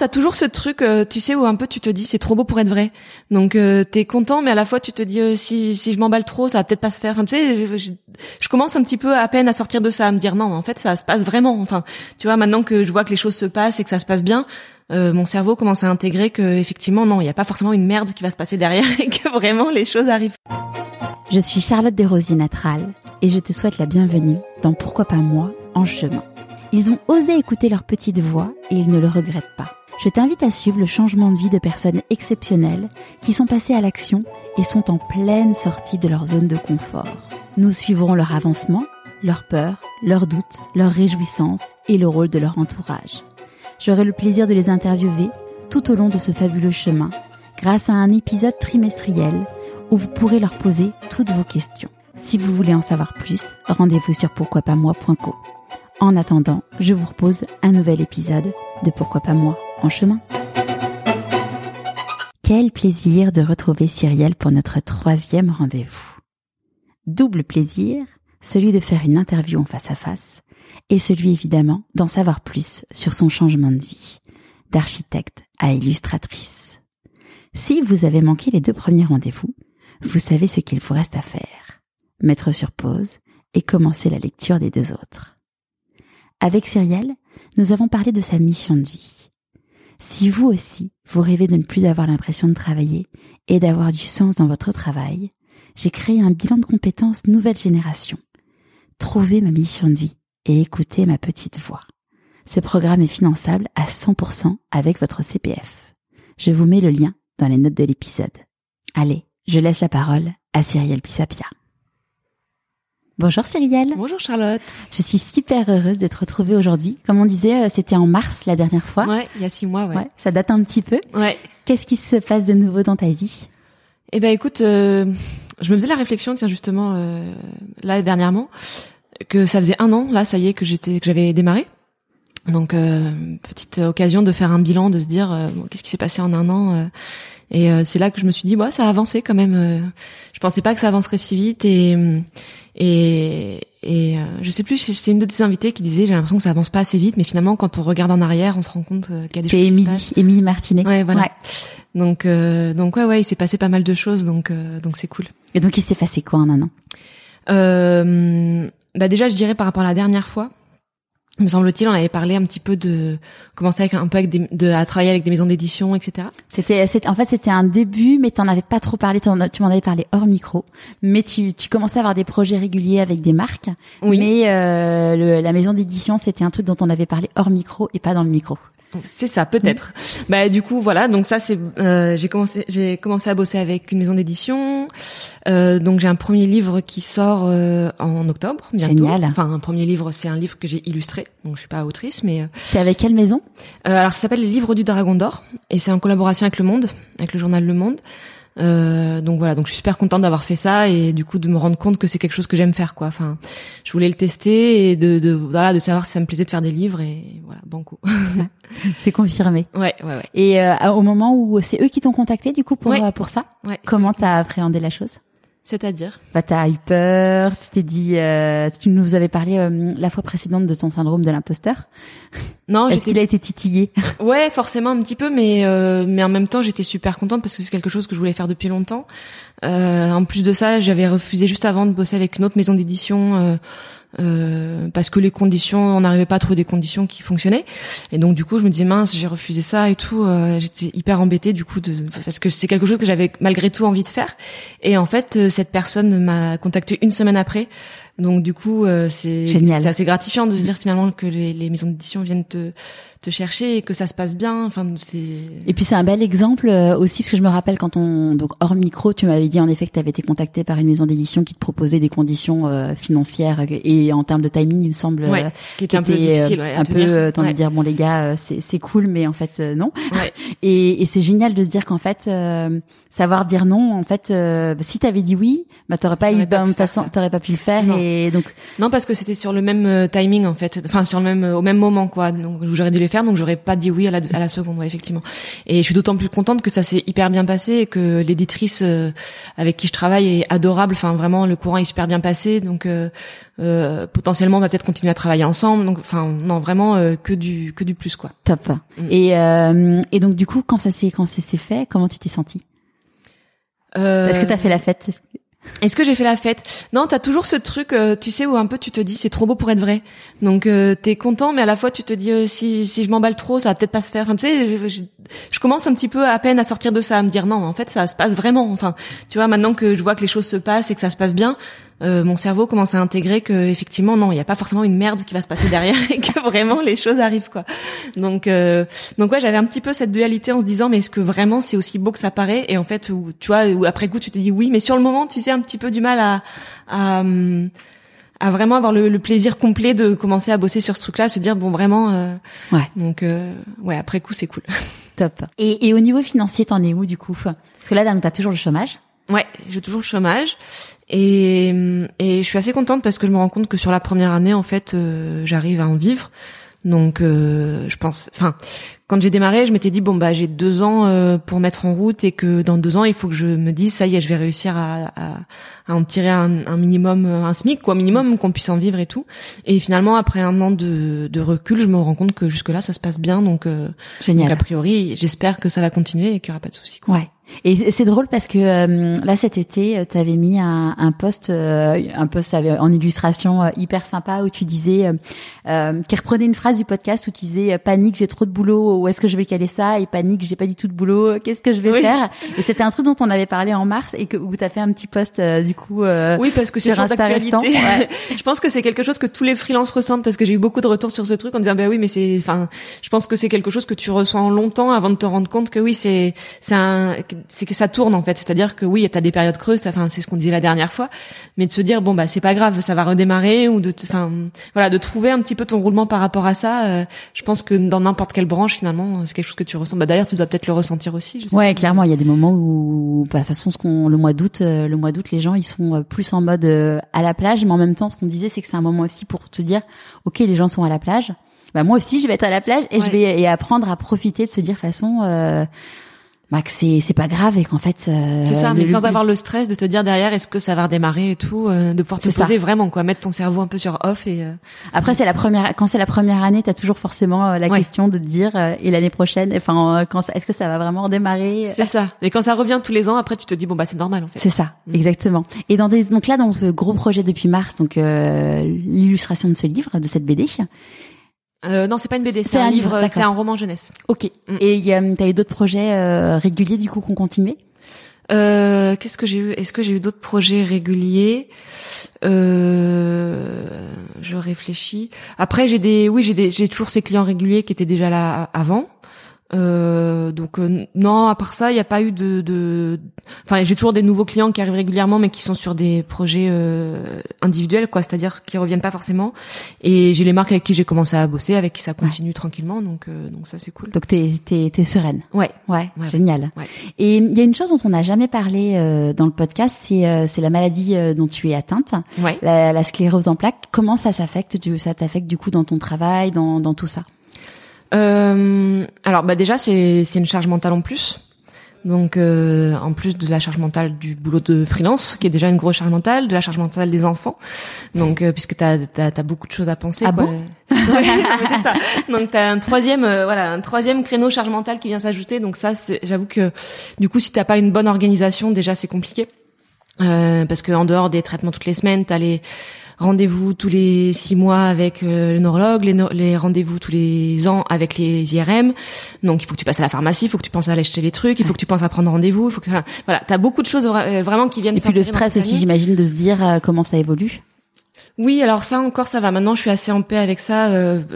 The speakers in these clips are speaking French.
T'as toujours ce truc, euh, tu sais, où un peu tu te dis c'est trop beau pour être vrai. Donc euh, t'es content, mais à la fois tu te dis euh, si si je m'emballe trop, ça va peut-être pas se faire. Enfin, tu sais, je, je, commence un petit peu à peine à sortir de ça, à me dire non, en fait ça se passe vraiment. Enfin, tu vois, maintenant que je vois que les choses se passent et que ça se passe bien, euh, mon cerveau commence à intégrer que effectivement non, il n'y a pas forcément une merde qui va se passer derrière et que vraiment les choses arrivent. Je suis Charlotte Desrosiers Natral et je te souhaite la bienvenue dans Pourquoi pas moi en chemin. Ils ont osé écouter leur petite voix et ils ne le regrettent pas. Je t'invite à suivre le changement de vie de personnes exceptionnelles qui sont passées à l'action et sont en pleine sortie de leur zone de confort. Nous suivrons leur avancement, leurs peurs, leurs doutes, leurs réjouissances et le rôle de leur entourage. J'aurai le plaisir de les interviewer tout au long de ce fabuleux chemin grâce à un épisode trimestriel où vous pourrez leur poser toutes vos questions. Si vous voulez en savoir plus, rendez-vous sur pourquoipasmoi.co. En attendant, je vous propose un nouvel épisode de Pourquoi pas moi en chemin. Quel plaisir de retrouver Cyrielle pour notre troisième rendez-vous. Double plaisir, celui de faire une interview en face à face et celui évidemment d'en savoir plus sur son changement de vie, d'architecte à illustratrice. Si vous avez manqué les deux premiers rendez-vous, vous savez ce qu'il vous reste à faire. Mettre sur pause et commencer la lecture des deux autres. Avec Cyrielle, nous avons parlé de sa mission de vie. Si vous aussi, vous rêvez de ne plus avoir l'impression de travailler et d'avoir du sens dans votre travail, j'ai créé un bilan de compétences nouvelle génération. Trouvez ma mission de vie et écoutez ma petite voix. Ce programme est finançable à 100% avec votre CPF. Je vous mets le lien dans les notes de l'épisode. Allez, je laisse la parole à Cyrielle Pisapia. Bonjour Cyrielle. Bonjour Charlotte. Je suis super heureuse de te retrouver aujourd'hui. Comme on disait, euh, c'était en mars la dernière fois. Ouais, il y a six mois, ouais. ouais ça date un petit peu. Ouais. Qu'est-ce qui se passe de nouveau dans ta vie? Eh ben écoute, euh, je me faisais la réflexion, tiens justement, euh, là dernièrement, que ça faisait un an, là, ça y est, que j'étais, que j'avais démarré. Donc euh, petite occasion de faire un bilan, de se dire euh, bon, qu'est-ce qui s'est passé en un an. Euh, et c'est là que je me suis dit, bah, ça a avancé quand même. je pensais pas que ça avancerait si vite. Et et, et je sais plus, c'est une de tes invitées qui disait, j'ai l'impression que ça avance pas assez vite, mais finalement, quand on regarde en arrière, on se rend compte qu'il y a des choses. C'est Émilie, Émilie Martinet. Ouais, voilà. Ouais. Donc donc ouais ouais, il s'est passé pas mal de choses, donc donc c'est cool. Et donc il s'est passé quoi en un an? Bah déjà, je dirais par rapport à la dernière fois, me semble-t-il, on avait parlé un petit peu de commencer avec un peu avec des, de à travailler avec des maisons d'édition, etc. C'était, en fait, c'était un début, mais t'en avais pas trop parlé. Tu m'en avais parlé hors micro, mais tu, tu commençais à avoir des projets réguliers avec des marques. Oui. Mais euh, le, la maison d'édition, c'était un truc dont on avait parlé hors micro et pas dans le micro. C'est ça, peut-être. Bah du coup voilà, donc ça c'est euh, j'ai commencé j'ai commencé à bosser avec une maison d'édition. Euh, donc j'ai un premier livre qui sort euh, en octobre bientôt. Génial. Enfin un premier livre, c'est un livre que j'ai illustré. Donc je suis pas autrice mais euh, C'est avec quelle maison? euh, alors ça s'appelle Les livres du dragon d'or et c'est en collaboration avec Le Monde, avec le journal Le Monde. Euh, donc voilà, donc je suis super contente d'avoir fait ça et du coup de me rendre compte que c'est quelque chose que j'aime faire quoi. Enfin, je voulais le tester et de, de voilà de savoir si ça me plaisait de faire des livres et voilà banco. c'est confirmé. Ouais ouais ouais. Et euh, au moment où c'est eux qui t'ont contacté du coup pour ouais. pour ça, ouais, comment t'as appréhendé la chose? C'est-à-dire Bah t'as eu peur, tu t'es dit, euh, tu nous avais parlé euh, la fois précédente de ton syndrome de l'imposteur. Non, est-ce qu'il a été titillé Ouais, forcément un petit peu, mais euh, mais en même temps j'étais super contente parce que c'est quelque chose que je voulais faire depuis longtemps. Euh, en plus de ça, j'avais refusé juste avant de bosser avec une autre maison d'édition. Euh, parce que les conditions, on n'arrivait pas à trouver des conditions qui fonctionnaient. Et donc du coup, je me disais mince, j'ai refusé ça et tout. Euh, J'étais hyper embêtée du coup de, parce que c'est quelque chose que j'avais malgré tout envie de faire. Et en fait, euh, cette personne m'a contacté une semaine après. Donc du coup, euh, c'est c'est assez gratifiant de se dire finalement que les, les maisons d'édition viennent te te chercher et que ça se passe bien. Enfin, c'est. Et puis c'est un bel exemple euh, aussi parce que je me rappelle quand on donc hors micro, tu m'avais dit en effet que tu avais été contacté par une maison d'édition qui te proposait des conditions euh, financières et en termes de timing, il me semble, ouais, euh, qui était un peu difficile, ouais, un peu euh, t'en ouais. dire bon les gars, c'est c'est cool, mais en fait non. Ouais. Et, et c'est génial de se dire qu'en fait savoir dire non, en fait, si t'avais dit oui, bah t'aurais pas eu bonne façon, t'aurais pas pu le faire non. et, donc non parce que c'était sur le même euh, timing en fait, enfin sur le même au même moment quoi. Donc j'aurais dû les faire, donc j'aurais pas dit oui à la, à la seconde effectivement. Et je suis d'autant plus contente que ça s'est hyper bien passé et que l'éditrice avec qui je travaille est adorable. Enfin vraiment le courant est super bien passé, donc euh, potentiellement on va peut-être continuer à travailler ensemble. Donc enfin non vraiment que du que du plus quoi. Top. Mm. Et et donc du coup quand ça s'est quand ça s'est fait, comment tu t'es sentie? Euh... Est-ce que t'as fait la fête? Est-ce que j'ai fait la fête? Non, t'as toujours ce truc, euh, tu sais, où un peu tu te dis c'est trop beau pour être vrai. Donc euh, t'es content, mais à la fois tu te dis euh, si si je m'emballe trop, ça va peut-être pas se faire. Enfin, tu sais, je, je, commence un petit peu à peine à sortir de ça, à me dire non, en fait ça se passe vraiment. Enfin, tu vois, maintenant que je vois que les choses se passent et que ça se passe bien, euh, mon cerveau commence à intégrer que effectivement non, il n'y a pas forcément une merde qui va se passer derrière et que vraiment les choses arrivent quoi. Donc euh, donc ouais, j'avais un petit peu cette dualité en se disant mais est-ce que vraiment c'est aussi beau que ça paraît? Et en fait où, tu vois où après coup tu te dis oui, mais sur le moment tu sais un petit peu du mal à à, à vraiment avoir le, plaisir complet de commencer à bosser sur ce truc-là, se dire bon vraiment euh, ouais. Donc ouais, après coup c'est cool. Top. Et, et au niveau financier, t'en es où du coup? Parce que là, t'as toujours le chômage. Ouais, j'ai toujours le chômage et, et je suis assez contente parce que je me rends compte que sur la première année, en fait, euh, j'arrive à en vivre. Donc, euh, je pense, enfin, quand j'ai démarré, je m'étais dit bon bah j'ai deux ans euh, pour mettre en route et que dans deux ans, il faut que je me dise ça y est, je vais réussir à, à, à en tirer un, un, minimum, un SMIC quoi, minimum qu'on puisse en vivre et tout. Et finalement, après un an de, de recul, je me rends compte que jusque là, ça se passe bien. Donc, Génial. donc a priori, j'espère que ça va continuer et qu'il y aura pas de soucis. Quoi. Ouais. Et c'est drôle parce que euh, là cet été, euh, tu avais mis un, un post, euh, un post en illustration hyper sympa où tu disais, qui reprenait une phrase du podcast où tu disais panique, j'ai trop de boulot, où est-ce que je vais caler ça? Et panique, j'ai pas du tout de boulot, qu'est-ce que je vais faire? Et c'était un truc dont on avait parlé en mars et que où t'as fait un petit post du coup. Oui, parce que c'est Ouais. je pense que c'est quelque chose que tous les freelances ressentent parce que j'ai eu beaucoup de retours sur ce truc en disant bah oui, mais c'est, enfin, je pense que c'est quelque chose que tu ressens longtemps avant de te rendre compte que oui, c'est, c'est un c'est que ça tourne en fait. C'est-à-dire que oui, t'as des périodes creuses, enfin c'est ce qu'on disait la dernière fois, mais de se dire bon bah c'est pas grave, ça va redémarrer ou de, enfin voilà, de trouver un petit peu ton roulement par rapport à ça. Euh, je pense que dans n'importe quelle branche finalement, c'est quelque chose que tu ressens. Bah d'ailleurs, tu dois peut-être le ressentir aussi. Je ouais, clairement, il y a des moments où, bah, de toute façon, ce qu'on le mois d'août, euh, le mois d'août, les gens ils sont euh, plus en mode à la plage, mais en même temps, ce qu'on disait, c'est que c'est un moment aussi pour te dire, ok, les gens sont à la plage. Bah moi aussi, je vais être à la plage et je vais et apprendre à profiter de se dire façon. Euh, bah que c'est c'est pas grave et qu'en fait euh, c'est ça mais sans avoir le stress de te dire derrière est-ce que ça va redémarrer et tout euh, de pouvoir te poser vraiment quoi. Mettre ton cerveau un peu sur off et euh, après c'est la première quand c'est la première année t'as toujours forcément la question de te dire et l'année prochaine enfin quand est-ce que ça va vraiment redémarrer c'est ça. Et quand ça revient tous les ans après tu te dis bon bah c'est normal en fait. C'est ça mm. exactement. Et dans des donc là dans ce gros projet depuis mars donc l'illustration de ce livre de cette BD euh, non, c'est pas une BD, c'est un, livre, c'est un roman jeunesse. Ok. Mm. Et t'as eu d'autres projets euh, réguliers du coup qu'on continuait euh, Qu'est-ce que j'ai eu? Est-ce que j'ai eu d'autres projets réguliers? Euh, Je réfléchis. Après, j'ai des, oui, j'ai des, j'ai toujours ces clients réguliers qui étaient déjà là avant. Euh, donc euh, non, à part ça, il n'y a pas eu de, de... enfin j'ai toujours des nouveaux clients qui arrivent régulièrement, mais qui sont sur des projets euh, individuels, quoi, c'est-à-dire qui reviennent pas forcément. Et j'ai les marques avec qui j'ai commencé à bosser, avec qui ça continue tranquillement, donc euh, donc ça c'est cool. Donc t'es t'es t'es sereine. Ouais, ouais, génial. Et il y a une chose dont on n'a jamais parlé euh, dans le podcast, c'est c'est la maladie dont tu es atteinte, ouais. la, la sclérose en plaques. Comment ça s'affecte, ça t'affecte du coup dans ton travail, dans dans tout ça? Alors bah déjà c'est c'est une charge mentale en plus. Donc euh, en plus de la charge mentale du boulot de freelance, qui est déjà une grosse charge mentale, de la charge mentale des enfants. Donc euh, puisque t'as as, beaucoup de choses à penser. Ah bon? C'est ça. Donc t'as un troisième euh, voilà un troisième créneau charge mentale qui vient s'ajouter. Donc ça j'avoue que du coup si t'as pas une bonne organisation déjà c'est compliqué. Euh, parce que en dehors des traitements toutes les semaines, t'as les rendez-vous tous les six mois avec euh, le neurologue, les, les rendez-vous tous les ans avec les IRM. Donc il faut que tu passes à la pharmacie, il faut que tu penses à aller acheter les trucs, il faut que tu penses à prendre rendez-vous, il faut que voilà, t'as beaucoup de choses euh, vraiment qui viennent. Et puis le stress aussi, j'imagine, de se dire euh, comment ça évolue. Oui, alors ça encore, ça va. Maintenant, je suis assez en paix avec ça.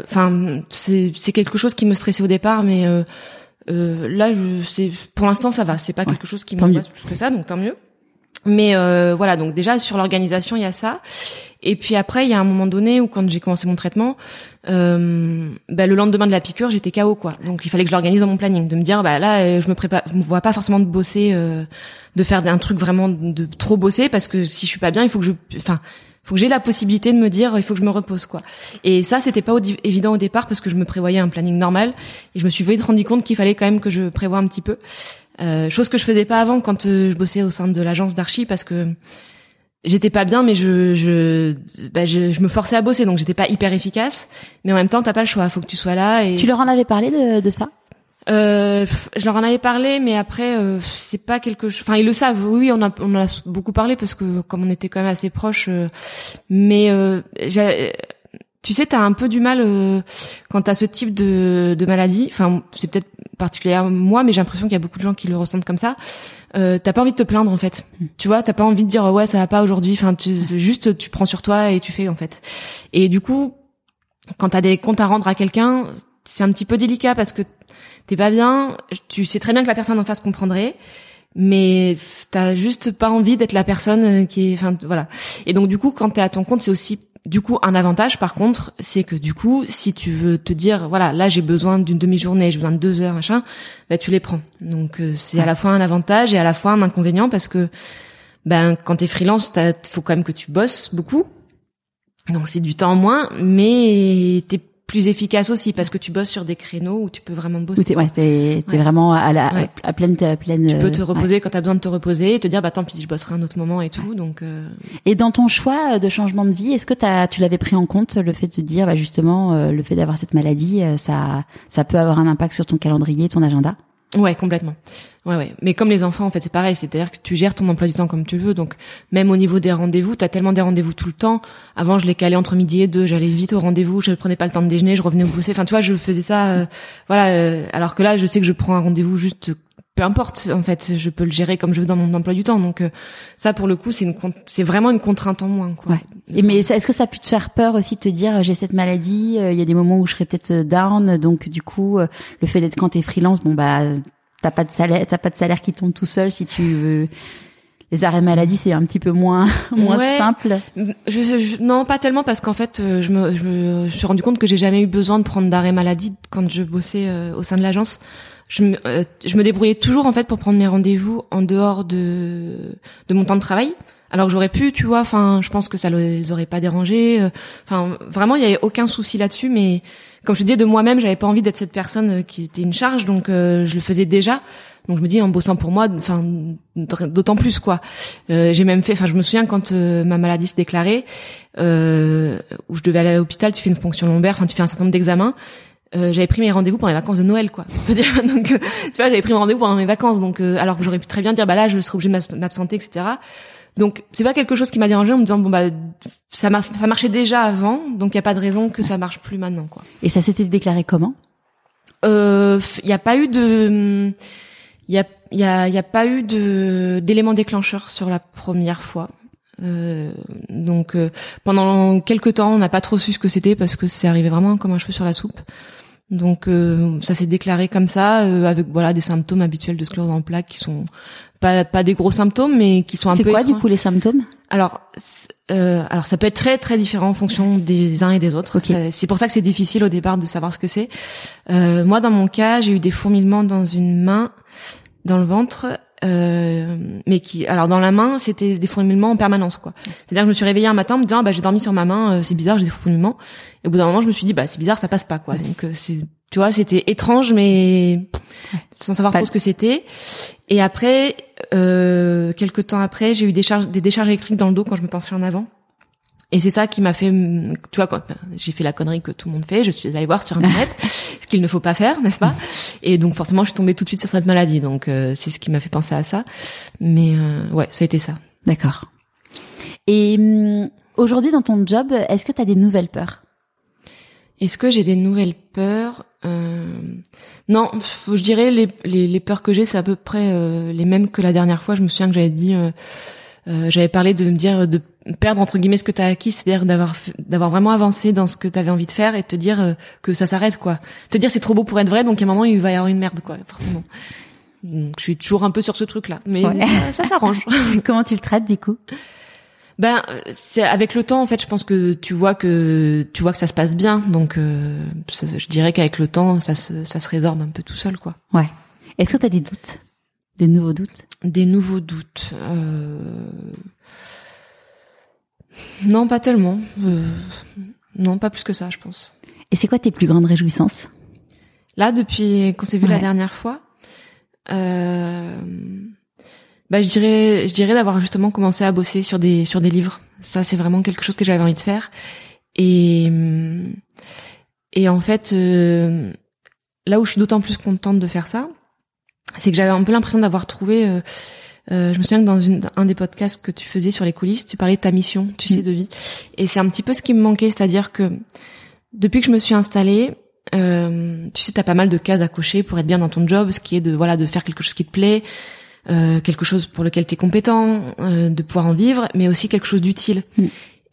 Enfin, c'est c'est quelque chose qui me stressait au départ, mais là, je pour l'instant ça va. C'est pas quelque chose qui m'angoisse plus que ça, donc tant mieux. Mais euh, voilà, donc déjà sur l'organisation, il y a ça. Et puis après, il y a un moment donné où quand j'ai commencé mon traitement, euh, bah, le lendemain de la piqûre, j'étais KO quoi. Donc il fallait que je l'organise dans mon planning, de me dire bah là, euh, je me prépare, je me vois pas forcément de bosser, euh, de faire un truc vraiment de trop bosser parce que si je suis pas bien, il faut que je, enfin faut que j'ai la possibilité de me dire il faut que je me repose quoi. Et ça c'était pas évident au départ parce que je me prévoyais un planning normal et je me suis vite rendu compte qu'il fallait quand même que je prévoie un petit peu. Euh, chose que je faisais pas avant quand euh, je bossais au sein de l'agence d'archi parce que j'étais pas bien mais je je, bah, je je me forçais à bosser donc j'étais pas hyper efficace mais en même temps t'as pas le choix faut que tu sois là et tu leur en avais parlé de, de ça? Euh, je leur en avais parlé, mais après euh, c'est pas quelque chose. Enfin, ils le savent. Oui, on a on en a beaucoup parlé parce que comme on était quand même assez proches. Euh, mais euh, tu sais, t'as un peu du mal euh, quand t'as ce type de, de maladie. Enfin, c'est peut-être particulier à moi, mais j'ai l'impression qu'il y a beaucoup de gens qui le ressentent comme ça. Euh, t'as pas envie de te plaindre en fait. Hmm. Tu vois, t'as pas envie de dire ouais ça va pas aujourd'hui. Enfin, tu, juste tu prends sur toi et tu fais en fait. Et du coup, quand t'as des comptes à rendre à quelqu'un, c'est un petit peu délicat parce que t'es pas bien, tu sais très bien que la personne en face comprendrait, mais t'as juste pas envie d'être la personne qui est, enfin voilà. Et donc du coup, quand t'es à ton compte, c'est aussi du coup un avantage. Par contre, c'est que du coup, si tu veux te dire, voilà, là j'ai besoin d'une demi-journée, j'ai besoin de deux heures, machin, bah tu les prends. Donc euh, c'est à la fois un avantage et à la fois un inconvénient parce que ben quand t'es freelance, il faut quand même que tu bosses beaucoup. Donc c'est du temps en moins, mais t'es plus efficace aussi parce que tu bosses sur des créneaux où tu peux vraiment bosser. T'es, ouais, t'es, vraiment à la à pleine à pleine. Tu peux te euh, reposer quand t'as besoin de te reposer et te dire bah tant pis je bosserai un autre moment et tout donc. Euh... Et dans ton choix de changement de vie, est-ce que t'as tu l'avais pris en compte le fait de te dire bah justement euh, le fait d'avoir cette maladie euh, ça ça peut avoir un impact sur ton calendrier, ton agenda? Ouais, complètement. Ouais, ouais. Mais comme les enfants, en fait, c'est pareil. C'est-à-dire que tu gères ton emploi du temps comme tu veux. Donc, même au niveau des rendez-vous, t'as tellement des rendez-vous tout le temps. Avant, je les calais entre midi et deux. J'allais vite au rendez-vous. Je ne prenais pas le temps de déjeuner. Je revenais au pousser. Enfin, tu vois, je faisais ça. Euh, voilà. Euh, alors que là, je sais que je prends un rendez-vous juste peu importe en fait je peux le gérer comme je veux dans mon emploi du temps donc euh, ça pour le coup c'est une c'est vraiment une contrainte en moins quoi ouais. Et mais est-ce que ça a pu te faire peur aussi de te dire j'ai cette maladie il y a des moments où je serais peut-être down donc du coup le fait d'être quand t'es freelance bon bah t'as pas de salaire, t'as pas de salaire qui tombe tout seul si tu veux. Les arrêts maladie, c'est un petit peu moins moins simple. Je, non, pas tellement parce qu'en fait, euh, je me, je me suis rendu compte que j'ai jamais eu besoin de prendre d'arrêt maladie quand je bossais euh, au sein de l'agence. Je me, euh, je me débrouillais toujours en fait pour prendre mes rendez-vous en dehors de de mon temps de travail. Alors que j'aurais pu, tu vois. Enfin, je pense que ça les aurait pas dérangés. Enfin, vraiment, il y avait aucun souci là-dessus, mais comme je te disais de moi-même, j'avais pas envie d'être cette personne euh, qui était une charge, donc euh, je le faisais déjà. Donc je me dis en bossant pour moi, enfin d'autant plus quoi. Euh, j'ai même fait, enfin je me souviens quand ma maladie se déclarait, euh, où je devais aller à l'hôpital, tu fais une fonction lombaire, enfin tu fais un certain nombre d'examens. J'avais pris mes rendez-vous pendant les vacances de Noël quoi. Pour te dire. Donc tu vois, j'avais pris mes rendez-vous pendant mes vacances, donc alors que j'aurais pu très bien dire bah là je serais obligée de m'absenter, etc. Donc c'est pas quelque chose qui m'a dérangé en me disant bon bah ça ça marchait déjà avant, donc il y a pas de raison que ça marche plus maintenant quoi. Et ça s'était déclaré comment? Euh, Il y a pas eu de il y a il y a, y a pas eu de d'éléments déclencheurs sur la première fois. Euh, donc euh, pendant quelques temps, on n'a pas trop su ce que c'était parce que c'est arrivé vraiment comme un cheveu sur la soupe. Donc euh, ça s'est déclaré comme ça euh, avec voilà des symptômes habituels de sclérose en plaques qui sont pas pas des gros symptômes mais qui sont un peu C'est quoi du coup les symptômes? Alors euh, alors ça peut être très très différent en fonction des uns et des autres. C'est pour ça que c'est difficile au départ de savoir ce que c'est. Euh, moi dans mon cas, j'ai eu des fourmillements dans une main, dans le ventre mais qui alors dans la main c'était des fourmillements en permanence quoi. C'est à dire que je me suis réveillée un matin en me disant ah, bah j'ai dormi sur ma main euh, c'est bizarre j'ai des fourmillements. Et au bout d'un moment je me suis dit bah c'est bizarre ça passe pas quoi. Donc euh, c'est tu vois c'était étrange mais sans savoir trop ce que c'était. Et après euh, quelques temps après j'ai eu des charges des décharges électriques dans le dos quand je me penchais en avant et c'est ça qui m'a fait, tu vois, quoi, j'ai fait la connerie que tout le monde fait, je suis allée voir sur internet ce qu'il ne faut pas faire, n'est-ce pas? Et donc forcément, je suis tombée tout de suite sur cette maladie, donc euh, c'est ce qui m'a fait penser à ça. Mais euh, ouais, ça a été ça. D'accord. Et hum, aujourd'hui, dans ton job, est-ce que tu as des nouvelles peurs? Est-ce que j'ai des nouvelles peurs? Euh... Non, je dirais les, les, les peurs que j'ai, c'est à peu près euh, les mêmes que la dernière fois. Je me souviens que j'avais dit, j'avais parlé de me dire de perdre entre guillemets ce que tu as acquis, c'est-à-dire d'avoir d'avoir vraiment avancé dans ce que tu avais envie de faire et te dire euh, que ça s'arrête quoi. Te dire c'est trop beau pour être vrai, donc à un moment il va y avoir une merde quoi, forcément. Donc, je suis toujours un peu sur ce truc là, mais ça, s'arrange. Comment tu le traites du coup? Ben c'est avec le temps en fait, je pense que tu vois que tu vois que ça se passe bien, donc euh, je dirais qu'avec le temps ça se ça se résorbe un peu tout seul quoi. Ouais. Est-ce que tu as des doutes? Des nouveaux doutes? Des nouveaux doutes. Euh Non, pas tellement. Euh, non, pas plus que ça, je pense. Et c'est quoi tes plus grandes réjouissances? Là, depuis qu'on s'est vu la dernière fois, euh, bah, je dirais, je dirais d'avoir justement commencé à bosser sur des sur des livres. Ça, c'est vraiment quelque chose que j'avais envie de faire. Et et en fait, euh, là où je suis d'autant plus contente de faire ça, c'est que j'avais un peu l'impression d'avoir trouvé. Euh, euh, je me souviens que dans une, un des podcasts que tu faisais sur les coulisses, tu parlais de ta mission, tu sais, mm. de vie. Et c'est un petit peu ce qui me manquait, c'est-à-dire que depuis que je me suis installée, euh, tu sais, t'as pas mal de cases à cocher pour être bien dans ton job, ce qui est de voilà de faire quelque chose qui te plaît, euh, quelque chose pour lequel t'es compétent, euh, de pouvoir en vivre, mais aussi quelque chose d'utile. Mm.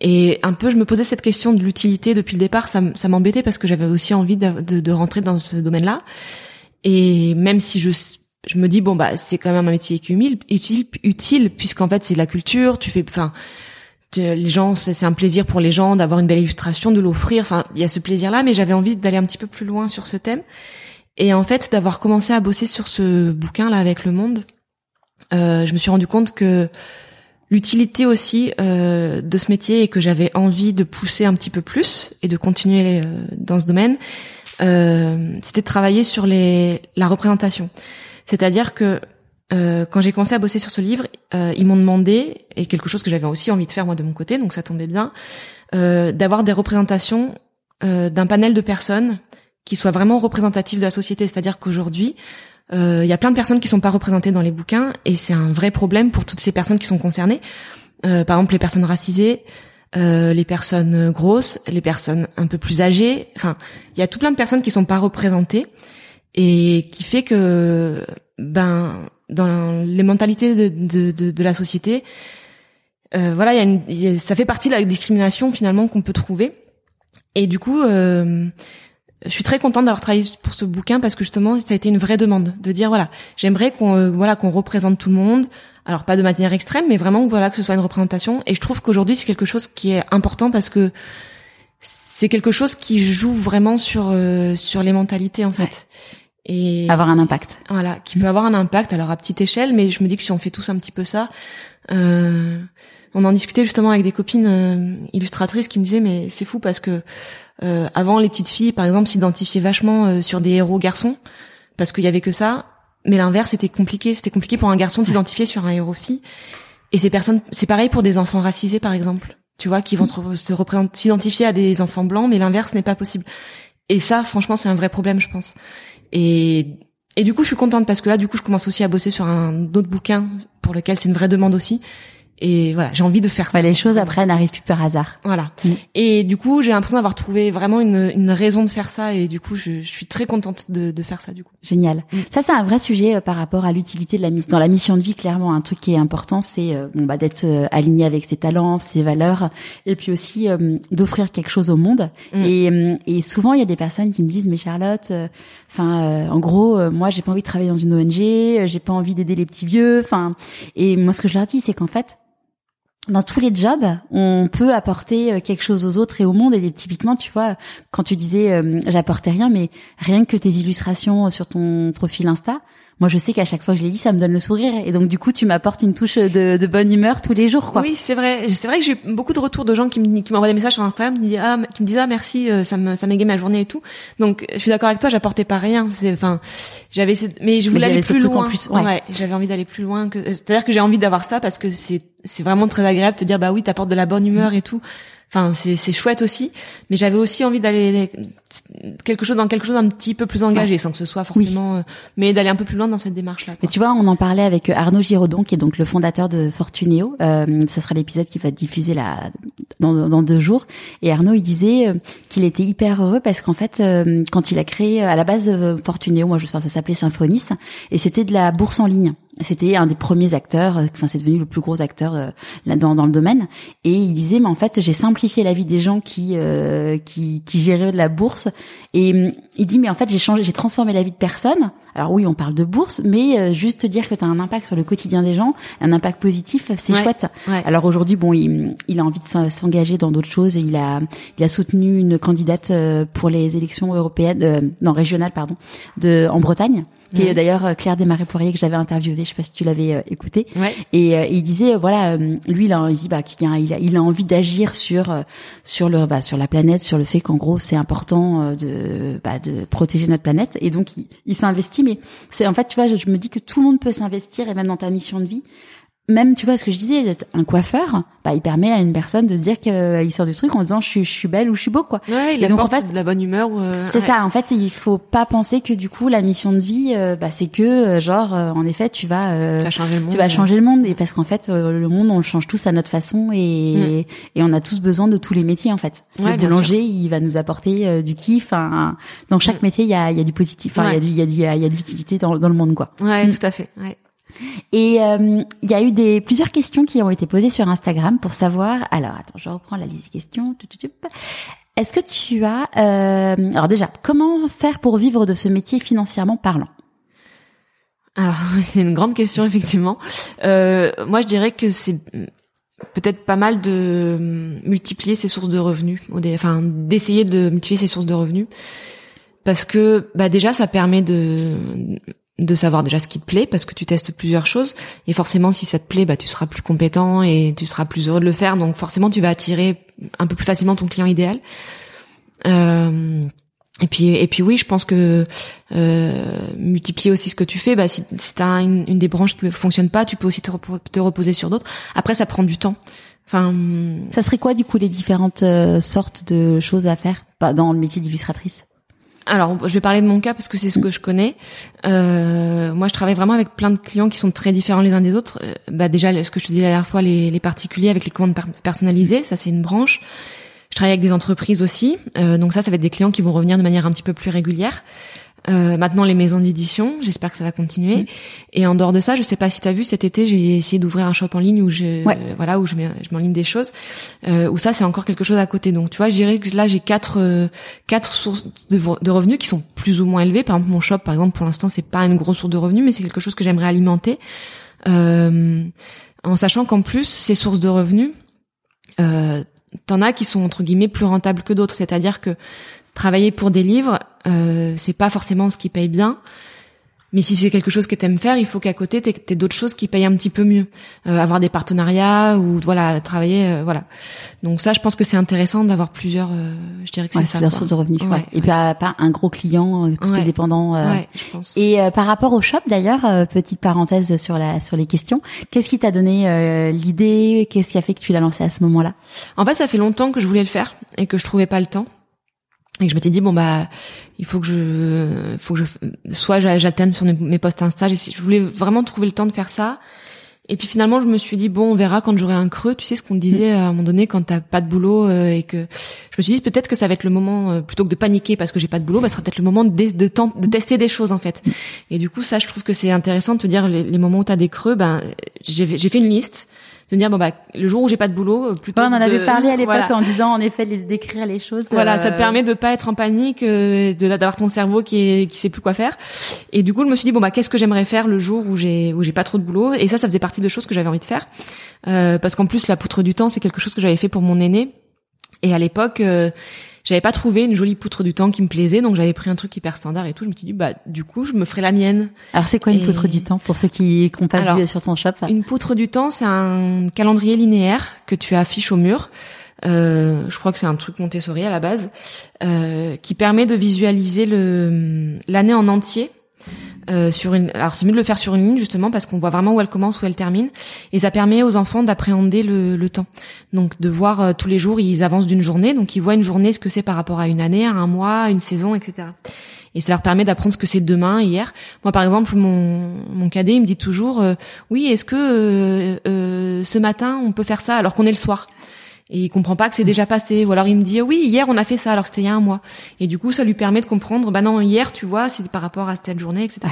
Et un peu, je me posais cette question de l'utilité depuis le départ. Ça, ça m'embêtait parce que j'avais aussi envie de, de, de, rentrer dans ce domaine-là. Et même si je, je me dis bon bah c'est quand même un métier qui est utile, utile puisqu'en fait c'est de la culture. Tu fais, enfin, les gens, c'est un plaisir pour les gens d'avoir une belle illustration, de l'offrir. Enfin, il y a ce plaisir-là, mais j'avais envie d'aller un petit peu plus loin sur ce thème. Et en fait, d'avoir commencé à bosser sur ce bouquin-là avec le monde, euh, je me suis rendu compte que l'utilité aussi euh, de ce métier et que j'avais envie de pousser un petit peu plus et de continuer euh, dans ce domaine, euh, c'était de travailler sur les, la représentation. C'est-à-dire que euh, quand j'ai commencé à bosser sur ce livre, euh, ils m'ont demandé, et quelque chose que j'avais aussi envie de faire moi de mon côté, donc ça tombait bien, d'avoir des représentations d'un panel de personnes qui soient vraiment représentatives de la société. C'est-à-dire qu'aujourd'hui, il euh, y a plein de personnes qui sont pas représentées dans les bouquins et c'est un vrai problème pour toutes ces personnes qui sont concernées. Euh, par exemple, les personnes racisées, euh, les personnes grosses, les personnes un peu plus âgées. Enfin, il y a tout plein de personnes qui sont pas représentées et qui fait que, ben, dans les mentalités de, de, de, de la société, euh, voilà, y a une, ça fait partie de la discrimination finalement qu'on peut trouver. Et du coup, euh, je suis très contente d'avoir travaillé pour ce bouquin parce que justement ça a été une vraie demande de dire voilà j'aimerais qu'on euh, voilà qu'on représente tout le monde. Alors pas de manière extrême mais vraiment voilà que ce soit une représentation. Et je trouve qu'aujourd'hui c'est quelque chose qui est important parce que c'est quelque chose qui joue vraiment sur euh, sur les mentalités en fait et avoir un impact voilà qui peut avoir un impact alors à petite échelle mais je me dis que si on fait tous un petit peu ça euh, on en discutait justement avec des copines euh, illustratrices qui me disaient mais c'est fou parce que euh, avant, les petites filles, par exemple, s'identifiaient vachement euh, sur des héros garçons parce qu'il y avait que ça. Mais l'inverse, c'était compliqué. C'était compliqué pour un garçon de s'identifier sur un héros fille. Et ces personnes, c'est pareil pour des enfants racisés, par exemple. Tu vois, qui vont se représenter, s'identifier à des enfants blancs, mais l'inverse n'est pas possible. Et ça, franchement, c'est un vrai problème, je pense. Et et du coup, je suis contente parce que là, du coup, je commence aussi à bosser sur un autre bouquin pour lequel c'est une vraie demande aussi. Et voilà, j'ai envie de faire ça. les choses après n'arrivent plus par hasard. Voilà. Mm. Et du coup, j'ai l'impression d'avoir trouvé vraiment une, une raison de faire ça. Et du coup, je, je suis très contente de, de, faire ça. Du coup. Génial. Mm. Ça, c'est un vrai sujet euh, par rapport à l'utilité de la mission. Dans la mission de vie, clairement, un truc qui est important, c'est euh, bon bah d'être euh, aligné avec ses talents, ses valeurs, et puis aussi d'offrir quelque chose au monde. Mm. Et, et souvent, il y a des personnes qui me disent, mais Charlotte, enfin, en gros, moi, j'ai pas envie de travailler dans une ONG, j'ai pas envie d'aider les petits vieux. Enfin, et moi, ce que je leur dis, c'est qu'en fait dans tous les jobs, on peut apporter euh, quelque chose aux autres et au monde. Et typiquement, tu vois, quand tu disais euh, j'apportais rien, mais rien que tes illustrations sur ton profil Insta, moi je sais qu'à chaque fois que je les lis, ça me donne le sourire. Et donc du coup, tu m'apportes une touche de, de, bonne humeur tous les jours, quoi. Oui, c'est vrai. C'est vrai que j'ai beaucoup de retours de gens qui m'envoient des messages sur Instagram, qui me disent ah, qui me disent ah merci, euh, ça me ça m'égaye ma journée et tout. Donc je suis d'accord avec toi, j'apportais pas rien. C'est enfin, j'avais mais je voulais aller plus loin. Plus, ouais. j'avais envie d'aller plus loin. Que... C'est-à-dire que j'ai envie d'avoir ça parce que c'est c'est vraiment très agréable de te dire bah oui, t'apportes de la bonne humeur et tout. Enfin, c'est c'est chouette aussi, mais j'avais aussi envie d'aller quelque chose dans quelque chose d'un petit peu plus engagé, sans que ce soit forcément, euh, mais d'aller un peu plus loin dans cette démarche-là. Mais tu vois, on en parlait avec euh, Arnaud Giraudon, qui est donc le fondateur de Fortuneo. Euh, ça sera l'épisode qui va être diffusé là dans, dans deux jours. Et Arnaud, il disait euh, qu'il était hyper heureux parce qu'en fait, quand il a créé à la base Fortuneo, moi je sais, ça s'appelait Symphonis, et c'était de la bourse en ligne. C'était un des premiers acteurs, enfin c'est devenu le plus gros acteur là dans, dans le domaine. Et il disait, mais en fait, j'ai simplifié la vie des gens qui qui, qui géraient de la bourse et hum, il dit mais en fait j'ai changé, j'ai transformé la vie de personne. Alors oui, on parle de bourse, mais euh, juste dire que tu as un impact sur le quotidien des gens, un impact positif, c'est chouette. Alors aujourd'hui, bon, il, il, a envie de s'engager dans d'autres choses. Il a, il a soutenu une candidate euh, pour les élections européennes, euh, non régionales, pardon, de en Bretagne. Qui est d'ailleurs euh, Claire Desmarais-Poirier que j'avais interviewé, je sais pas si tu l'avais euh, écouté. Ouais. Et euh, il disait voilà, lui il a il dit bah qu'il a, il a, il a envie d'agir sur sur le bah, sur la planète, sur le fait qu'en gros c'est important de bah, de protéger notre planète et donc il, il s'investit mais c'est en fait tu vois je, je me dis que tout le monde peut s'investir et même dans ta mission de vie même tu vois ce que je disais un coiffeur bah il permet à une personne de se dire qu'il sort du truc en disant je suis, je suis belle ou je suis beau quoi Ouais, il Et donc, en fait, de la bonne humeur. euh, c'est ouais. ça en fait il faut pas penser que du coup la mission de vie euh, bah c'est que euh, genre euh, en effet tu vas euh, Tu vas changer le monde. tu vas changer le monde et parce qu'en fait euh, le monde on le change tous à notre façon et et on a tous besoin de tous les métiers en fait Mm. Ouais, le boulanger il va nous apporter euh, du kiff enfin dans chaque Mm. métier il y a il y a du positif enfin il y a du il y a du il y a, il y a de l'utilité dans dans le monde quoi Ouais, Mm. tout à fait. Ouais. Et euh, il y a eu des plusieurs questions qui ont été posées sur Instagram pour savoir. Alors attends, je reprends la liste des questions. Est-ce que tu as euh, alors déjà comment faire pour vivre de ce métier financièrement parlant? Alors, c'est une grande question effectivement. Euh, moi, je dirais que c'est peut-être pas mal de multiplier ses sources de revenus, enfin d'essayer de multiplier ses sources de revenus, parce que bah déjà ça permet de de savoir déjà ce qui te plaît, parce que tu testes plusieurs choses, et forcément si ça te plaît, bah tu seras plus compétent et tu seras plus heureux de le faire, donc forcément tu vas attirer un peu plus facilement ton client idéal. Euh, et puis et puis oui, je pense que euh, multiplier aussi ce que tu fais. Bah si, si une, des branches qui ne fonctionne pas, tu peux aussi te, repo- te reposer sur d'autres. Après, ça prend du temps. Enfin, Ça serait quoi du coup les différentes euh, sortes de choses à faire dans le métier d'illustratrice? Alors je vais parler de mon cas parce que c'est ce que je connais. Euh, moi, je travaille vraiment avec plein de clients qui sont très différents les uns des autres. Euh, bah déjà, ce que je te disais la dernière fois, les, particuliers avec les commandes per- personnalisées, ça c'est une branche. Je travaille avec des entreprises aussi, euh, donc ça, ça va être des clients qui vont revenir de manière un petit peu plus régulière. Euh, maintenant, les maisons d'édition, j'espère que ça va continuer. Et en dehors de ça, je sais pas si tu as vu cet été, j'ai essayé d'ouvrir un shop en ligne où je, Ouais. euh, voilà, où je mets, je mets en ligne des choses. Euh, où ça, c'est encore quelque chose à côté. Donc, tu vois, je dirais que là, j'ai quatre, euh, quatre sources de revenus qui sont plus ou moins élevées. Par exemple, mon shop, par exemple, pour l'instant, c'est pas une grosse source de revenus, mais c'est quelque chose que j'aimerais alimenter. Euh, en sachant qu'en plus, ces sources de revenus, euh, t'en as qui sont entre guillemets plus rentables que d'autres. C'est-à-dire que travailler pour des livres, euh, c'est pas forcément ce qui paye bien. Mais si c'est quelque chose que t'aimes faire, il faut qu'à côté t'aies, t'aies d'autres choses qui payent un petit peu mieux, Euh, avoir des partenariats ou voilà travailler, euh, voilà. Donc ça, je pense que c'est intéressant d'avoir plusieurs. euh, je dirais que Ouais, c'est ça. plusieurs sources de revenus. ouais. Ouais, Et puis euh, pas un gros client, euh, tout est dépendant. euh, Ouais, je pense. Et euh, par rapport au shop d'ailleurs, euh, petite parenthèse sur la sur les questions, qu'est-ce qui t'a donné euh, l'idée? Qu'est-ce qui a fait que tu l'as lancé à ce moment-là? En fait, ça fait longtemps que je voulais le faire et que je trouvais pas le temps. Et je m'étais dit bon bah il faut que je faut que je soit j'a- j'alterne sur mes posts Insta, je voulais vraiment trouver le temps de faire ça. Et puis finalement, je me suis dit bon, on verra quand j'aurai un creux. Tu sais ce qu'on disait à un moment donné quand t'as pas de boulot euh, et que je me suis dit peut-être que ça va être le moment euh, plutôt que de paniquer parce que j'ai pas de boulot, bah, ce sera peut-être le moment de, de, tester des choses en fait. Et du coup, ça, je trouve que c'est intéressant de te dire les, les moments où t'as des creux. Ben j'ai fait une liste de me dire bon bah le jour où j'ai pas de boulot, euh, plutôt Ouais, on en avait de- parlé à l'époque voilà. en disant en effet les d'écrire les choses. Voilà, euh, ça te permet de pas être en panique, euh, de d'avoir ton cerveau qui est qui sait plus quoi faire. Et du coup, je me suis dit bon bah qu'est-ce que j'aimerais faire le jour où j'ai où j'ai pas trop de boulot? Et ça, ça faisait partie de choses que j'avais envie de faire, Euh, parce qu'en plus la poutre du temps, c'est quelque chose que j'avais fait pour mon aîné. Et à l'époque, euh, j'avais pas trouvé une jolie poutre du temps qui me plaisait, donc j'avais pris un truc hyper standard et tout. Je me suis dit bah du coup, je me ferai la mienne. Alors c'est quoi une Et- poutre du temps pour ceux qui n'ont pas vu sur ton shop? Une poutre du temps, c'est un calendrier linéaire que tu affiches au mur. Euh, je crois que c'est un truc Montessori à la base, euh, qui permet de visualiser l'année en entier. Euh, sur une, alors c'est mieux de le faire sur une ligne justement parce qu'on voit vraiment où elle commence, où elle termine, et ça permet aux enfants d'appréhender le, le temps. Donc de voir euh, tous les jours, ils avancent d'une journée, donc ils voient une journée ce que c'est par rapport à une année, à un mois, à une saison, etc. Et ça leur permet d'apprendre ce que c'est demain, hier. Moi, par exemple, mon, mon cadet, il me dit toujours, euh, oui, est-ce que euh, euh, ce matin on peut faire ça alors qu'on est le soir? Et il comprend pas que c'est déjà passé. Ou alors il me dit oui hier on a fait ça alors que c'était il y a un mois. Et du coup ça lui permet de comprendre bah non hier tu vois c'est par rapport à telle journée etc.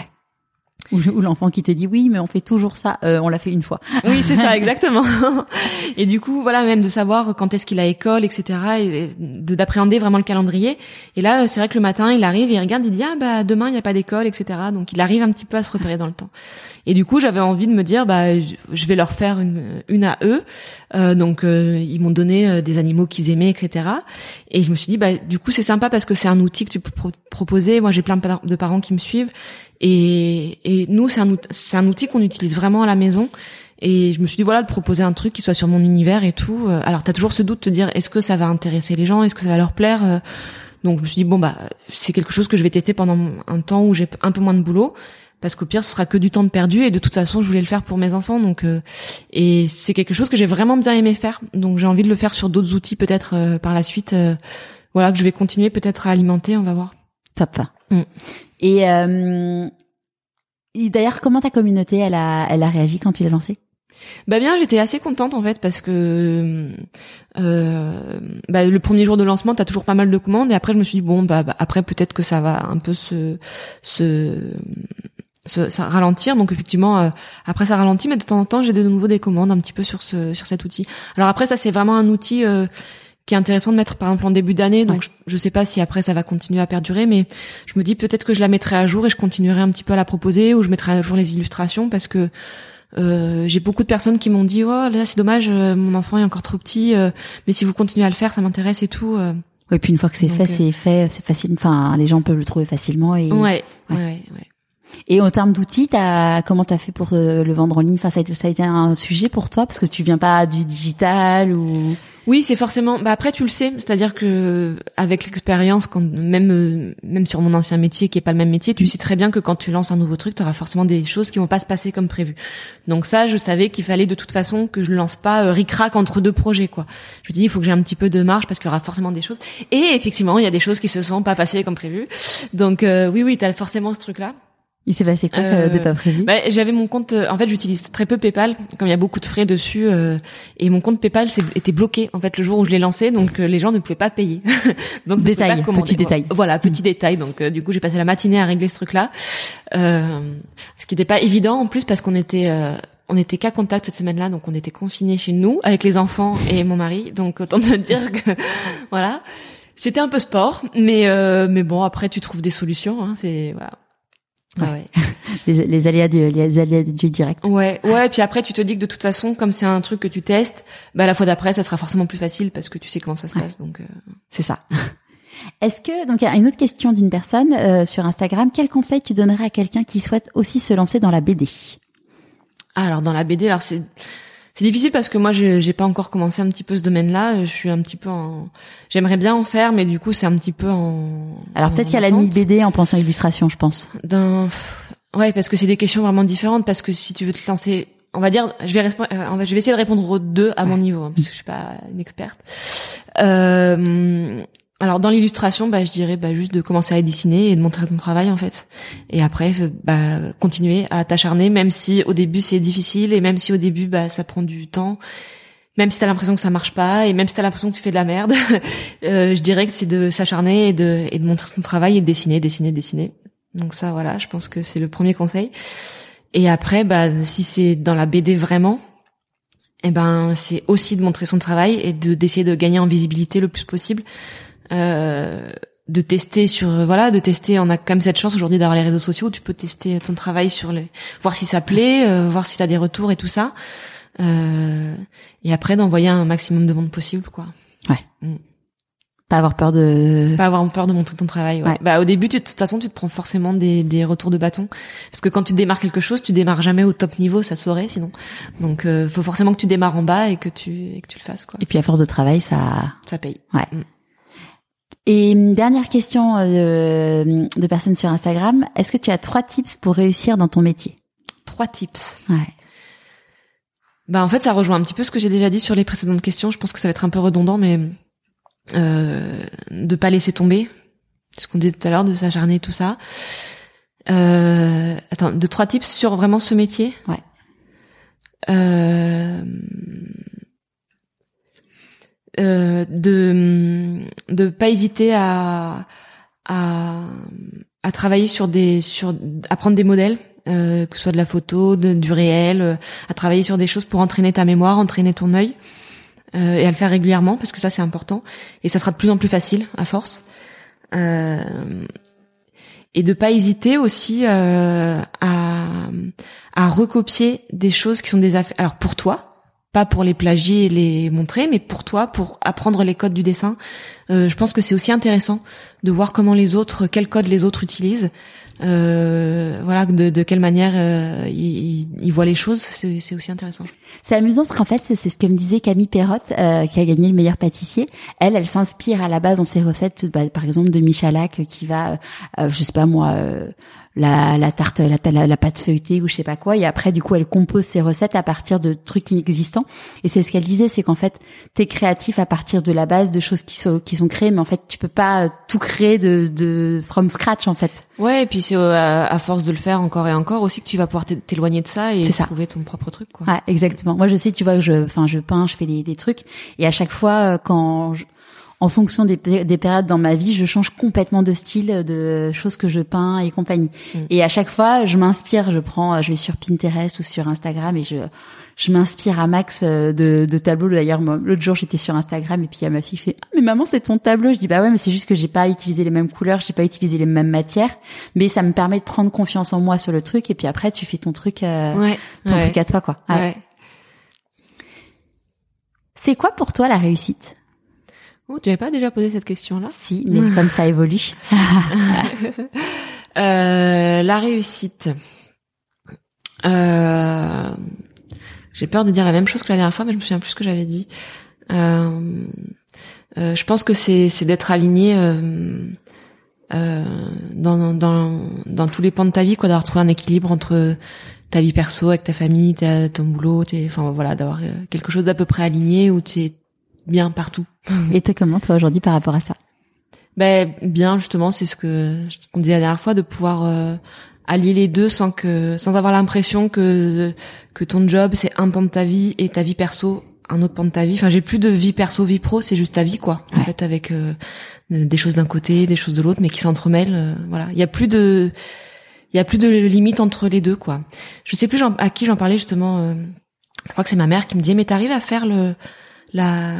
Ou, ou l'enfant qui te dit oui mais on fait toujours ça, Euh, on l'a fait une fois. oui c'est ça exactement. Et du coup voilà même de savoir quand est-ce qu'il a école etc et de d'appréhender vraiment le calendrier. Et là c'est vrai que le matin il arrive il regarde il dit ah bah demain il n'y a pas d'école etc donc il arrive un petit peu à se repérer dans le temps. Et du coup j'avais envie de me dire bah je vais leur faire une une à eux. Euh, donc euh, ils m'ont donné euh, des animaux qu'ils aimaient etc et je me suis dit bah du coup c'est sympa parce que c'est un outil que tu peux pro- proposer. Moi j'ai plein de parents qui me suivent Et, et nous, c'est un, un outil qu'on utilise vraiment à la maison. Et je me suis dit voilà de proposer un truc qui soit sur mon univers et tout. Alors t'as toujours ce doute de te dire est-ce que ça va intéresser les gens, est-ce que ça va leur plaire? Donc je me suis dit bon bah c'est quelque chose que je vais tester pendant un temps où j'ai un peu moins de boulot. Parce qu'au pire ce sera que du temps de perdu. Et de toute façon je voulais le faire pour mes enfants. Donc euh, et c'est quelque chose que j'ai vraiment bien aimé faire. Donc j'ai envie de le faire sur d'autres outils peut-être euh, par la suite. Euh, voilà que je vais continuer peut-être à alimenter. On va voir top mm. et, et d'ailleurs comment ta communauté elle a elle a réagi quand tu l'as lancé? Bah bien, j'étais assez contente en fait parce que euh, bah, le premier jour de lancement, t'as toujours pas mal de commandes et après je me suis dit bon bah, bah après peut-être que ça va un peu se se, se, ralentir donc effectivement euh, après ça ralentit mais de temps en temps j'ai de nouveau des commandes un petit peu sur ce sur cet outil. Alors après ça c'est vraiment un outil euh, qui est intéressant de mettre par exemple en début d'année. Donc je, je, sais pas si après ça va continuer à perdurer mais je me dis peut-être que je la mettrai à jour et je continuerai un petit peu à la proposer ou je mettrai à jour les illustrations parce que euh, j'ai beaucoup de personnes qui m'ont dit oh là c'est dommage euh, mon enfant est encore trop petit euh, mais si vous continuez à le faire ça m'intéresse et tout oui puis une fois que c'est fait c'est fait c'est facile. Enfin les gens peuvent le trouver facilement et ouais ouais, ouais, Et en termes d'outils, t'as, comment t'as fait pour le vendre en ligne? Enfin, ça a, été, ça a été un sujet pour toi parce que tu viens pas du digital ou oui, c'est forcément. Bah après, tu le sais, c'est-à-dire que avec l'expérience, quand même euh, même sur mon ancien métier qui est pas le même métier, tu sais très bien que quand tu lances un nouveau truc, tu auras forcément des choses qui vont pas se passer comme prévu. Donc ça, je savais qu'il fallait de toute façon que je lance pas euh, ric-rac entre deux projets quoi. Je me dis il faut que j'ai un petit peu de marge parce qu'il y aura forcément des choses. Et effectivement, il y a des choses qui se sont pas passées comme prévu. Donc euh, oui, oui, tu as forcément ce truc là. Il s'est passé quoi euh, de pas prévu bah, J'avais mon compte. Euh, en fait, j'utilise très peu PayPal, comme il y a beaucoup de frais dessus, euh, et mon compte PayPal était bloqué en fait le jour où je l'ai lancé, donc euh, les gens ne pouvaient pas payer. donc détail, petit détail. Voilà, petit détail. Donc du coup, j'ai passé la matinée à régler ce truc-là, ce qui n'était pas évident en plus parce qu'on était on était qu'à contact cette semaine-là, donc on était confinés chez nous avec les enfants et mon mari. Donc autant te dire que voilà, c'était un peu sport, mais mais bon après tu trouves des solutions. Hein, c'est voilà. Ah ouais. les, les, aléas du les aléas du direct. Ouais, ouais. Puis après, tu te dis que de toute façon, comme c'est un truc que tu testes, bah la fois d'après, ça sera forcément plus facile parce que tu sais comment ça se passe. Donc euh... c'est ça. Est-ce que donc il y a une autre question d'une personne euh, sur Instagram. Quel conseil tu donnerais à quelqu'un qui souhaite aussi se lancer dans la BD ah, Alors dans la BD, alors c'est c'est difficile parce que moi j'ai pas encore commencé un petit peu ce domaine-là. Je suis un petit peu en. J'aimerais bien en faire, mais du coup c'est un petit peu en. Alors peut-être qu'il y a la mis BD en pensant illustration, je pense. D'un. Ouais, parce que c'est des questions vraiment différentes. Parce que si tu veux te lancer, on va dire, je vais euh, je vais essayer de répondre aux deux à mon niveau, hein, parce que je suis pas une experte. Euh, alors dans l'illustration, bah, je dirais bah, juste de commencer à dessiner et de montrer ton travail en fait. Et après, euh, bah, continuer à t'acharner, même si au début c'est difficile et même si au début bah, ça prend du temps, même si t'as l'impression que ça marche pas et même si t'as l'impression que tu fais de la merde, euh, je dirais que c'est de s'acharner et de, et de montrer ton travail et de dessiner, dessiner, dessiner. Donc ça, voilà, je pense que c'est le premier conseil. Et après, bah, si c'est dans la BD vraiment, eh ben, c'est aussi de montrer son travail et de d'essayer de gagner en visibilité le plus possible. Euh, de tester sur voilà de tester. On a quand même cette chance aujourd'hui d'avoir les réseaux sociaux. Où tu peux tester ton travail sur les voir si ça plaît euh, voir si t'as des retours et tout ça. Euh, et après d'envoyer un maximum de monde possible quoi. Ouais. Mm. pas avoir peur de pas avoir peur de montrer ton travail ouais. bah au début tu, de toute façon tu te prends forcément des, des retours de bâton. Parce que quand tu démarres quelque chose tu démarres jamais au top niveau ça saurait sinon. Donc euh, faut forcément que tu démarres en bas et que tu et que tu le fasses quoi. Et puis à force de travail ça ça paye. Ouais. Mm. Et une dernière question euh, de, personnes sur Instagram. Est-ce que tu as trois tips pour réussir dans ton métier? Trois tips. Ouais. Bah en fait, ça rejoint un petit peu ce que j'ai déjà dit sur les précédentes questions. Je pense que ça va être un peu redondant, mais euh, de pas laisser tomber. Ce qu'on disait tout à l'heure, de s'acharner, tout ça. Euh, attends, de trois tips sur vraiment ce métier? Ouais. Euh, euh, de de pas hésiter à, à à travailler sur des sur à prendre des modèles euh, que ce soit de la photo du réel euh, à travailler sur des choses pour entraîner ta mémoire entraîner ton œil euh, et à le faire régulièrement parce que ça c'est important. Et ça sera de plus en plus facile à force. Euh, et de pas hésiter aussi à à recopier des choses qui sont des affaires. Alors pour toi pas pour les plagier et les montrer, mais pour toi, pour apprendre les codes du dessin. Euh, je pense que c'est aussi intéressant de voir comment les autres, quel code les autres utilisent, euh, voilà, de, de quelle manière euh, ils, voient les choses, c'est, aussi intéressant. C'est amusant parce qu'en fait, c'est, ce que me disait Camille Perrotte, euh, qui a gagné le meilleur pâtissier. Elle, elle s'inspire à la base dans ses recettes, bah, par exemple de Michalak, qui va, euh, je sais pas moi la, la tarte, la, la, pâte feuilletée ou je sais pas quoi. Et après, du coup, elle compose ses recettes à partir de trucs inexistants. Et c'est ce qu'elle disait, c'est qu'en fait, t'es créatif à partir de la base de choses qui sont qui sont créées, mais en fait, tu peux pas tout créer de, de from scratch en fait. Ouais, et puis c'est euh, à, force de le faire encore et encore aussi que tu vas pouvoir t'éloigner de ça et trouver ton propre truc. Quoi. Ouais, exactement. Moi, je sais, tu vois, que je, enfin, je peins, je fais des, des trucs, et à chaque fois, euh, quand je, en fonction des, des, périodes dans ma vie, je change complètement de style, de choses que je peins et compagnie. Mm. Et à chaque fois, je m'inspire, je prends, je vais sur Pinterest ou sur Instagram et je je m'inspire à max euh, de, de tableaux. D'ailleurs, l'autre jour, j'étais sur Instagram et puis a ma fille fait ah mais maman c'est ton tableau. Je dis bah ouais mais c'est juste que j'ai pas utilisé les mêmes couleurs, j'ai pas utilisé les mêmes matières, mais ça me permet de prendre confiance en moi sur le truc et puis après tu fais ton truc, euh, ouais, ton truc à toi quoi. Ouais. C'est quoi pour toi la réussite? Oh, tu m'avais pas déjà posé cette question-là? Si, mais comme ça évolue. euh, la réussite. Euh, j'ai peur de dire la même chose que la dernière fois, mais je me souviens plus ce que j'avais dit. Euh, euh, je pense que c'est c'est d'être aligné euh, euh, dans, dans dans tous les pans de ta vie, quoi, d'avoir trouvé un équilibre entre ta vie perso avec ta famille, ta, ton boulot, enfin voilà, d'avoir quelque chose d'à peu près aligné où tu es bien partout. Et toi, comment toi aujourd'hui par rapport à ça? Ben bien justement, c'est ce que qu'on disait la dernière fois de pouvoir euh, allier les deux sans que sans avoir l'impression que que ton job c'est un pan de ta vie et ta vie perso un autre pan de ta vie. Enfin, j'ai plus de vie perso, vie pro, c'est juste ta vie quoi. En fait, avec euh, des choses d'un côté, des choses de l'autre, mais qui s'entremêlent. Euh, voilà, il y a plus de il y a plus de limite entre les deux quoi. Je sais plus à qui j'en parlais justement. je crois que c'est ma mère qui me disait mais t'arrives à faire le la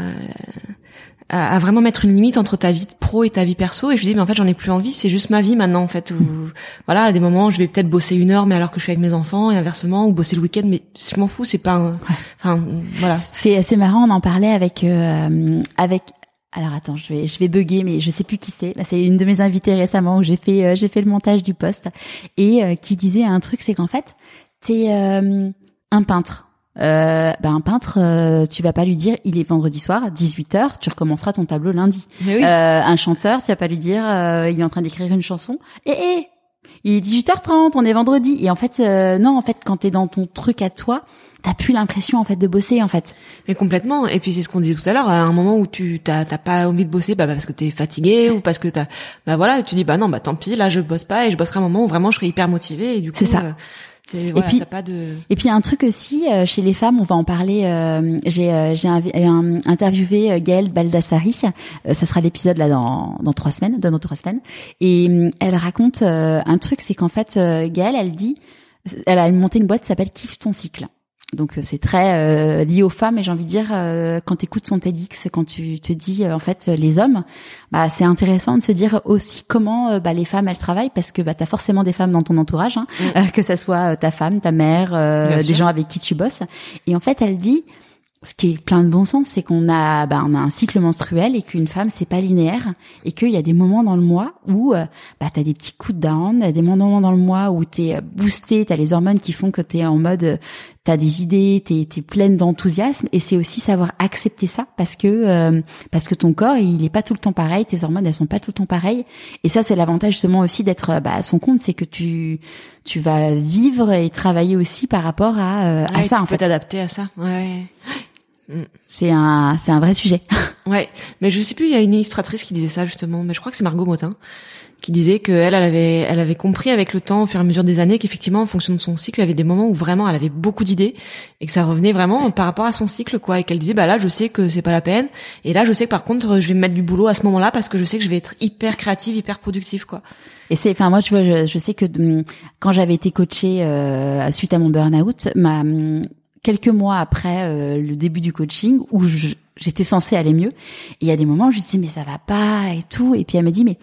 à, vraiment mettre une limite entre ta vie pro et ta vie perso. Et je lui dis mais en fait j'en ai plus envie c'est juste ma vie maintenant en fait où voilà à des moments je vais peut-être bosser une heure mais alors que je suis avec mes enfants et inversement ou bosser le week-end mais je m'en fous c'est pas enfin voilà. C'est assez marrant on en parlait avec euh, avec alors attends, je vais je vais bugger, mais je sais plus qui c'est. C'est une de mes invitées récemment où j'ai fait euh, j'ai fait le montage du poste. Et euh, qui disait un truc, c'est qu'en fait t'es un peintre euh, ben un peintre, euh, tu vas pas lui dire il est vendredi soir, 18h, tu recommenceras ton tableau lundi. Euh, un chanteur, tu vas pas lui dire euh, il est en train d'écrire une chanson. Et, et il est 18h30, on est vendredi. Et en fait, non, en fait, quand t'es dans ton truc à toi, t'as plus l'impression en fait de bosser en fait. Mais complètement. Et puis c'est ce qu'on disait tout à l'heure. À un moment où tu t'as pas envie de bosser, bah, parce que t'es fatigué ou parce que t'as, bah voilà, tu dis bah non, bah tant pis, là je bosse pas et je bosserai un moment où vraiment je serai hyper motivé et du coup. C'est ça et puis, pas de... et puis un truc aussi euh, chez les femmes, on va en parler. Euh, j'ai euh, j'ai interviewé Gaëlle Baldassari. ça sera l'épisode là dans dans trois semaines, dans nos trois semaines. Et elle raconte un truc, c'est qu'en fait Gaëlle, elle dit, elle a monté une boîte qui s'appelle Kiffe ton cycle. Donc euh, c'est très euh, lié aux femmes. Et j'ai envie de dire euh, quand tu écoutes son TEDx, quand tu te dis en fait les hommes, bah c'est intéressant de se dire aussi comment bah, les femmes elles travaillent. Parce que bah t'as forcément des femmes dans ton entourage, hein, mm. que ça soit ta femme, ta mère, des gens avec qui tu bosses. Et en fait elle dit ce qui est plein de bon sens, c'est qu'on a, bah, on a un cycle menstruel et qu'une femme c'est pas linéaire. Et qu'il y a des moments dans le mois où euh, bah t'as des petits coups de down, des moments dans le mois où t'es euh, boosté, t'as les hormones qui font que t'es en mode, euh, t'as des idées, t'es es pleine d'enthousiasme et c'est aussi savoir accepter ça parce que parce que ton corps il est pas tout le temps pareil, tes hormones elles sont pas tout le temps pareilles et ça c'est l'avantage justement aussi d'être bah, à son compte, c'est que tu tu vas vivre et travailler aussi par rapport à, à ça tu en peux t'adapter à ça. Ouais. C'est un, c'est un vrai sujet. ouais, mais je sais plus. Il y a une illustratrice qui disait ça justement, mais je crois que c'est Margot Motin qui disait que elle, elle avait, elle avait compris avec le temps, au fur et à mesure des années, qu'effectivement, en fonction de son cycle, y avait des moments où vraiment elle avait beaucoup d'idées et que ça revenait vraiment par rapport à son cycle, quoi, et qu'elle disait, bah là, je sais que c'est pas la peine, et là, je sais que par contre, je vais me mettre du boulot à ce moment-là parce que je sais que je vais être hyper créative, hyper productive, quoi. Et c'est, enfin moi, tu vois, je, je sais que hum, quand j'avais été coachée euh, suite à mon burn-out, ma hum, quelques mois après euh, le début du coaching où j'étais censée aller mieux. Il y a des moments où je dis mais ça va pas et tout. Et puis elle m'a dit mais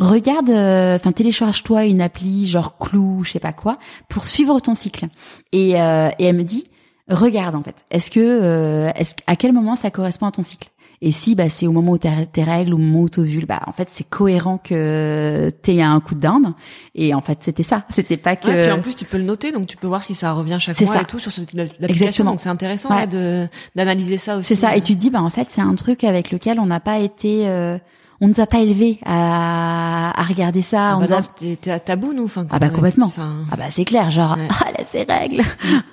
regarde, euh, enfin télécharge-toi une appli genre Clou, je sais pas quoi, pour suivre ton cycle. Et, euh, et elle me dit regarde en fait, est-ce que est-ce à quel moment ça correspond à ton cycle? Et si bah c'est au moment où t'as tes règles, au moment où t'ovules, bah en fait c'est cohérent que t'aies un coup de dinde. Et en fait c'était ça. C'était pas que. Ouais, puis en plus tu peux le noter, donc tu peux voir si ça revient chaque mois ça. et tout sur ce type d'application. Donc c'est intéressant ouais. de d'analyser ça aussi. C'est ça. Et tu te dis bah en fait c'est un truc avec lequel on n'a pas été. Euh, on nous a pas élevés à, à regarder ça. Ah on bah a... C'était tabou nous. Enfin, ah bah complètement. Ah bah c'est clair, genre ouais. ah là c'est règles.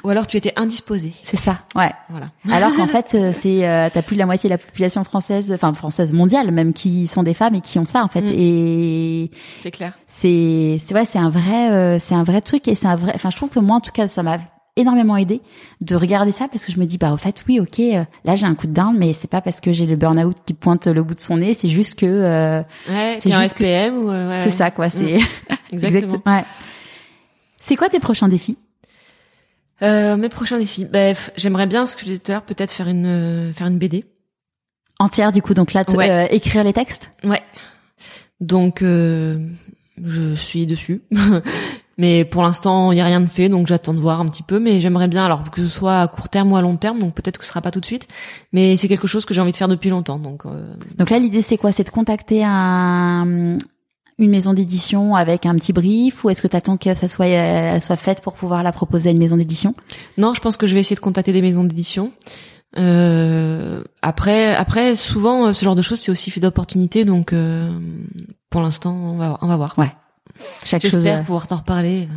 Ou alors tu étais indisposé. C'est ça. Ouais. Voilà. Alors qu'en fait c'est euh, t'as plus de la moitié de la population française, enfin française mondiale même qui sont des femmes et qui ont ça en fait. Mm. Et c'est clair. C'est c'est ouais c'est un vrai euh, c'est un vrai truc et c'est un vrai. Enfin je trouve que moi en tout cas ça m'a énormément aidé de regarder ça parce que je me dis bah au fait oui ok euh, là j'ai un coup de dinde mais c'est pas parce que j'ai le burn out qui pointe le bout de son nez c'est juste que euh, ouais, c'est juste SPM que... ou ouais, c'est ça quoi c'est mmh. exactement. Exact, ouais. c'est quoi tes prochains défis? Euh, mes prochains défis. Bah, j'aimerais bien ce que je disais tout à l'heure peut-être faire une euh, faire une BD entière du coup donc là euh, écrire les textes? Ouais. Donc euh, je suis dessus mais pour l'instant il y a rien de fait donc j'attends de voir un petit peu mais j'aimerais bien alors que ce soit à court terme ou à long terme donc peut-être que ce sera pas tout de suite mais c'est quelque chose que j'ai envie de faire depuis longtemps donc euh... donc là l'idée c'est quoi? C'est de contacter un une maison d'édition avec un petit brief ou est-ce que tu attends que ça soit euh, soit faite pour pouvoir la proposer à une maison d'édition? Non, je pense que je vais essayer de contacter des maisons d'édition. Euh, après, après, souvent, ce genre de choses, c'est aussi fait d'opportunités. Donc, euh, pour l'instant, on va, on va voir. Ouais. Chaque chose. J'espère pouvoir t'en reparler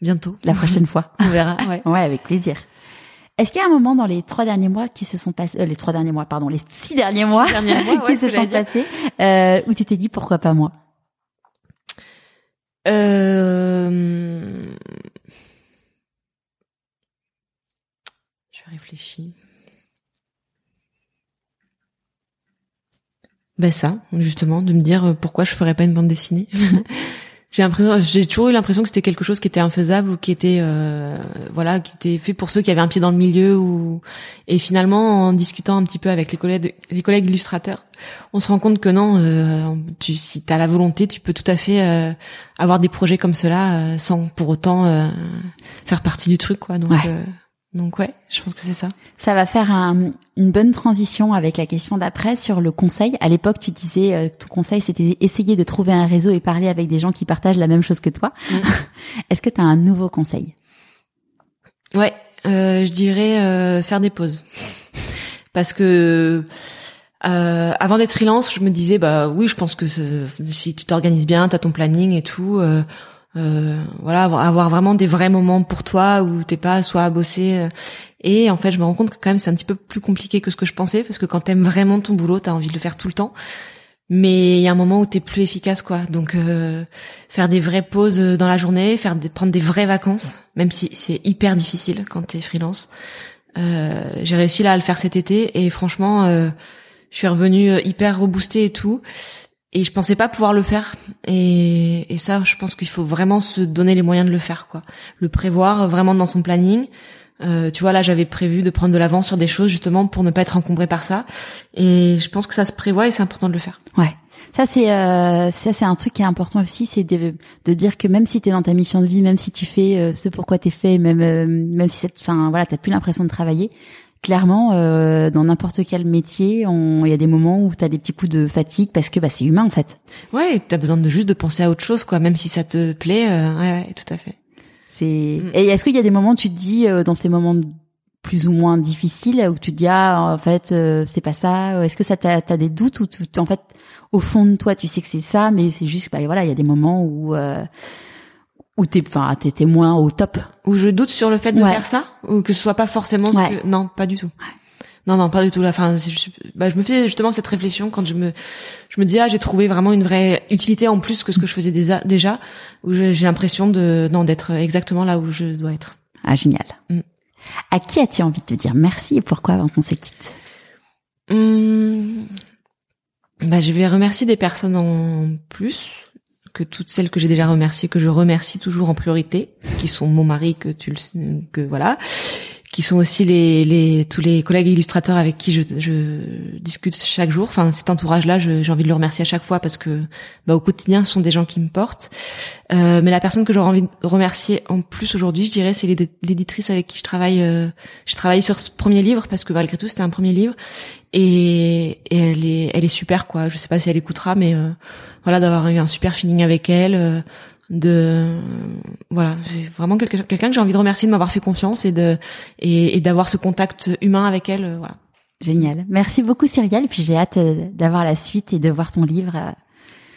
bientôt. La prochaine fois. on verra. Ouais. ouais, avec plaisir. Est-ce qu'il y a un moment dans les trois derniers mois qui se sont passés, euh, les trois derniers mois, pardon, les six derniers mois, six derniers mois ouais, qui se sont passés, euh, où tu t'es dit pourquoi pas moi? Euh... Je réfléchis. Ben ça, justement, de me dire euh, pourquoi je ferais pas une bande dessinée? J'ai l'impression, j'ai toujours eu l'impression que c'était quelque chose qui était infaisable ou qui était, euh, voilà, qui était fait pour ceux qui avaient un pied dans le milieu ou. Et finalement, en discutant un petit peu avec les collègues, les collègues illustrateurs, on se rend compte que non, euh, tu, si t'as la volonté, tu peux tout à fait euh, avoir des projets comme cela euh, sans pour autant euh, faire partie du truc, quoi. Donc. Ouais. Donc ouais, je pense que c'est ça. Ça va faire un, une bonne transition avec la question d'après sur le conseil. À l'époque, tu disais euh, ton conseil c'était essayer de trouver un réseau et parler avec des gens qui partagent la même chose que toi. Mmh. Est-ce que tu as un nouveau conseil? Ouais, euh, je dirais euh, faire des pauses. Parce que euh, avant d'être freelance, je me disais bah oui, je pense que si tu t'organises bien, tu as ton planning et tout euh, euh, voilà avoir, vraiment des vrais moments pour toi où t'es pas soit à bosser euh, et en fait je me rends compte que quand même c'est un petit peu plus compliqué que ce que je pensais parce que quand t'aimes vraiment ton boulot t'as envie de le faire tout le temps. Mais il y a un moment où t'es plus efficace quoi. Donc euh, faire des vraies pauses dans la journée faire des, prendre des vraies vacances même si c'est hyper difficile quand t'es freelance. Euh, j'ai réussi là à le faire cet été et franchement euh, je suis revenue hyper reboostée et tout et je pensais pas pouvoir le faire. Et, et ça je pense qu'il faut vraiment se donner les moyens de le faire quoi. Le prévoir vraiment dans son planning. Euh, tu vois là j'avais prévu de prendre de l'avance sur des choses justement pour ne pas être encombré par ça. Et je pense que ça se prévoit et c'est important de le faire. Ouais. Ça c'est euh, ça c'est un truc qui est important aussi c'est de, de dire que même si tu es dans ta mission de vie même si tu fais euh, ce pourquoi t'es fait même euh, même si enfin voilà t'as plus l'impression de travailler clairement, euh, dans n'importe quel métier, il y a des moments où tu as des petits coups de fatigue parce que bah, c'est humain en fait. Ouais, tu as besoin de juste de penser à autre chose, quoi, même si ça te plaît. Euh, ouais, ouais, tout à fait. C'est. Mm. Et est-ce qu'il y a des moments où tu te dis euh, dans ces moments plus ou moins difficiles où tu te dis ah en fait euh, c'est pas ça. Est-ce que ça t'as as des doutes ou en fait au fond de toi tu sais que c'est ça, mais c'est juste bah voilà il y a des moments où ou t'es enfin t'es moins au top ou je doute sur le fait de ouais. faire ça ou que ce soit pas forcément ouais. que... non pas du tout ouais. non non pas du tout la fin je, bah, je me fais justement cette réflexion quand je me je me dis ah j'ai trouvé vraiment une vraie utilité en plus que ce que je faisais déjà déjà où j'ai l'impression de non d'être exactement là où je dois être ah génial mm. à qui as-tu envie de te dire merci et pourquoi avant qu'on se quitte? Hum... bah je vais remercier des personnes en plus que toutes celles que j'ai déjà remerciées, que je remercie toujours en priorité, qui sont mon mari, que tu le, que voilà, qui sont aussi les, les tous les collègues illustrateurs avec qui je, je discute chaque jour. Enfin, cet entourage-là, j'ai envie de le remercier à chaque fois parce que bah, au quotidien, ce sont des gens qui me portent. Euh, mais la personne que j'aurais envie de remercier en plus aujourd'hui, je dirais, c'est l'éditrice avec qui je travaille. Euh, je travaille sur ce premier livre parce que malgré tout, c'était un premier livre et, et, elle est elle est super quoi. Je sais pas si elle écoutera, mais euh, voilà, d'avoir eu un super feeling avec elle. De voilà vraiment quelqu'un que j'ai envie de remercier de m'avoir fait confiance et de et, et d'avoir ce contact humain avec elle euh, voilà. Génial. Merci beaucoup Cyrielle. Puis j'ai hâte euh, d'avoir la suite et de voir ton livre euh,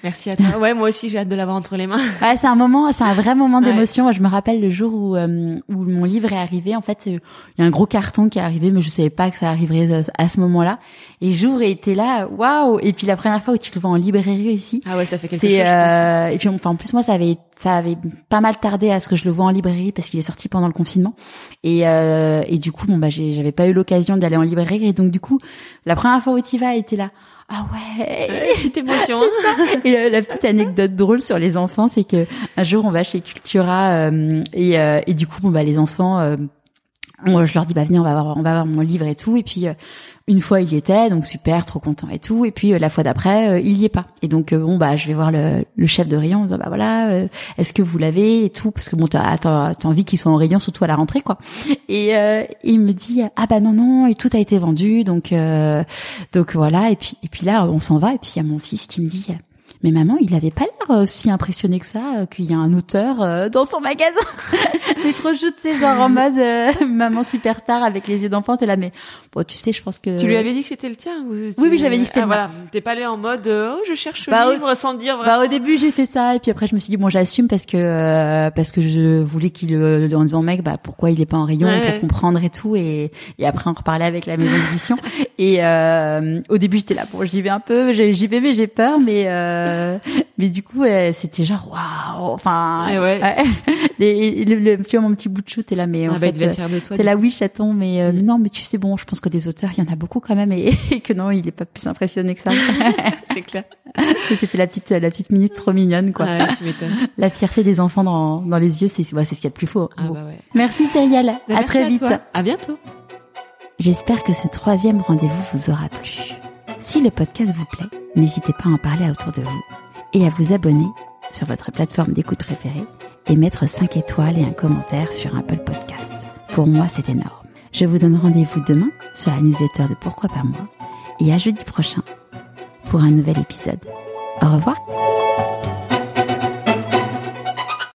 Merci à toi. Ouais, moi aussi, j'ai hâte de l'avoir entre les mains. Ouais, c'est un moment, c'est un vrai moment d'émotion. Je me rappelle le jour où euh, où mon livre est arrivé. En fait, il y a un gros carton qui est arrivé, mais je savais pas que ça arriverait euh, à ce moment-là. Et jour était là, waouh Et puis la première fois où tu le vois en librairie ici. Ah ouais, ça fait quelque chose. Euh, et puis enfin, en plus moi, ça avait ça avait pas mal tardé à ce que je le vois en librairie parce qu'il est sorti pendant le confinement. Et euh, et du coup, bon bah j'avais pas eu l'occasion d'aller en librairie. Et donc du coup, la première fois où tu vas, était là ah ouais, petite émotion. et la, petite anecdote drôle sur les enfants, c'est que un jour on va chez Cultura euh, et, euh, et du coup bon bah les enfants, euh, moi je leur dis bah venez on va voir on va voir mon livre et tout et puis une fois il y était, donc super, trop content et tout. Et puis euh, la fois d'après, euh, il y est pas. Et donc euh, bon bah je vais voir le, chef de rayon en disant bah voilà, est-ce que vous l'avez et tout? Parce que bon t'as t'as envie qu'il soit en rayon surtout à la rentrée quoi. Et il me dit ah bah non non et tout a été vendu donc donc voilà et puis et puis là on s'en va et puis il y a mon fils qui me dit mais maman, il avait pas l'air euh, si impressionné que ça euh, qu'il y a un auteur euh, dans son magasin. mais trop chou, tu sais, genre en mode maman superstar avec les yeux d'enfant. T'es là, mais bon, tu sais, je pense que. Tu lui avais dit que c'était le tien Oui, oui, j'avais dit que c'était ah, voilà. T'es pas allé en mode oh je cherche bah, le livre sans dire. Vraiment. Bah au début j'ai fait ça et puis après je me suis dit bon j'assume parce que parce que je voulais qu'il en disant mec bah pourquoi il est pas en rayon pour comprendre et tout et et après on reparlait avec la maison d'édition et au début j'étais là bon j'y vais un peu j'y vais mais j'ai peur mais euh, mais du coup, c'était genre waouh. Enfin, ouais. Les, le, tu vois mon petit bout de chou, t'es là, mais en ah bah, fait, euh, t'es là, oui, chaton, mais, euh, mm. non, mais tu sais bon, je pense que des auteurs, il y en a beaucoup quand même, et, que non, il est pas plus impressionné que ça. c'est clair. C'était la petite, la petite minute trop mignonne, quoi. tu m'étonnes. La fierté des enfants dans, dans les yeux, c'est, ouais, c'est ce qu'il y a de plus faux. Ah, bah ouais. Merci Cyrielle. Bah, à très vite. À bientôt. J'espère que ce troisième rendez-vous vous aura plu. Si le podcast vous plaît, n'hésitez pas à en parler autour de vous et à vous abonner sur votre plateforme d'écoute préférée et mettre 5 étoiles et un commentaire sur Apple Podcast. Pour moi, c'est énorme. Je vous donne rendez-vous demain sur la newsletter de Pourquoi pas moi et à jeudi prochain pour un nouvel épisode. Au revoir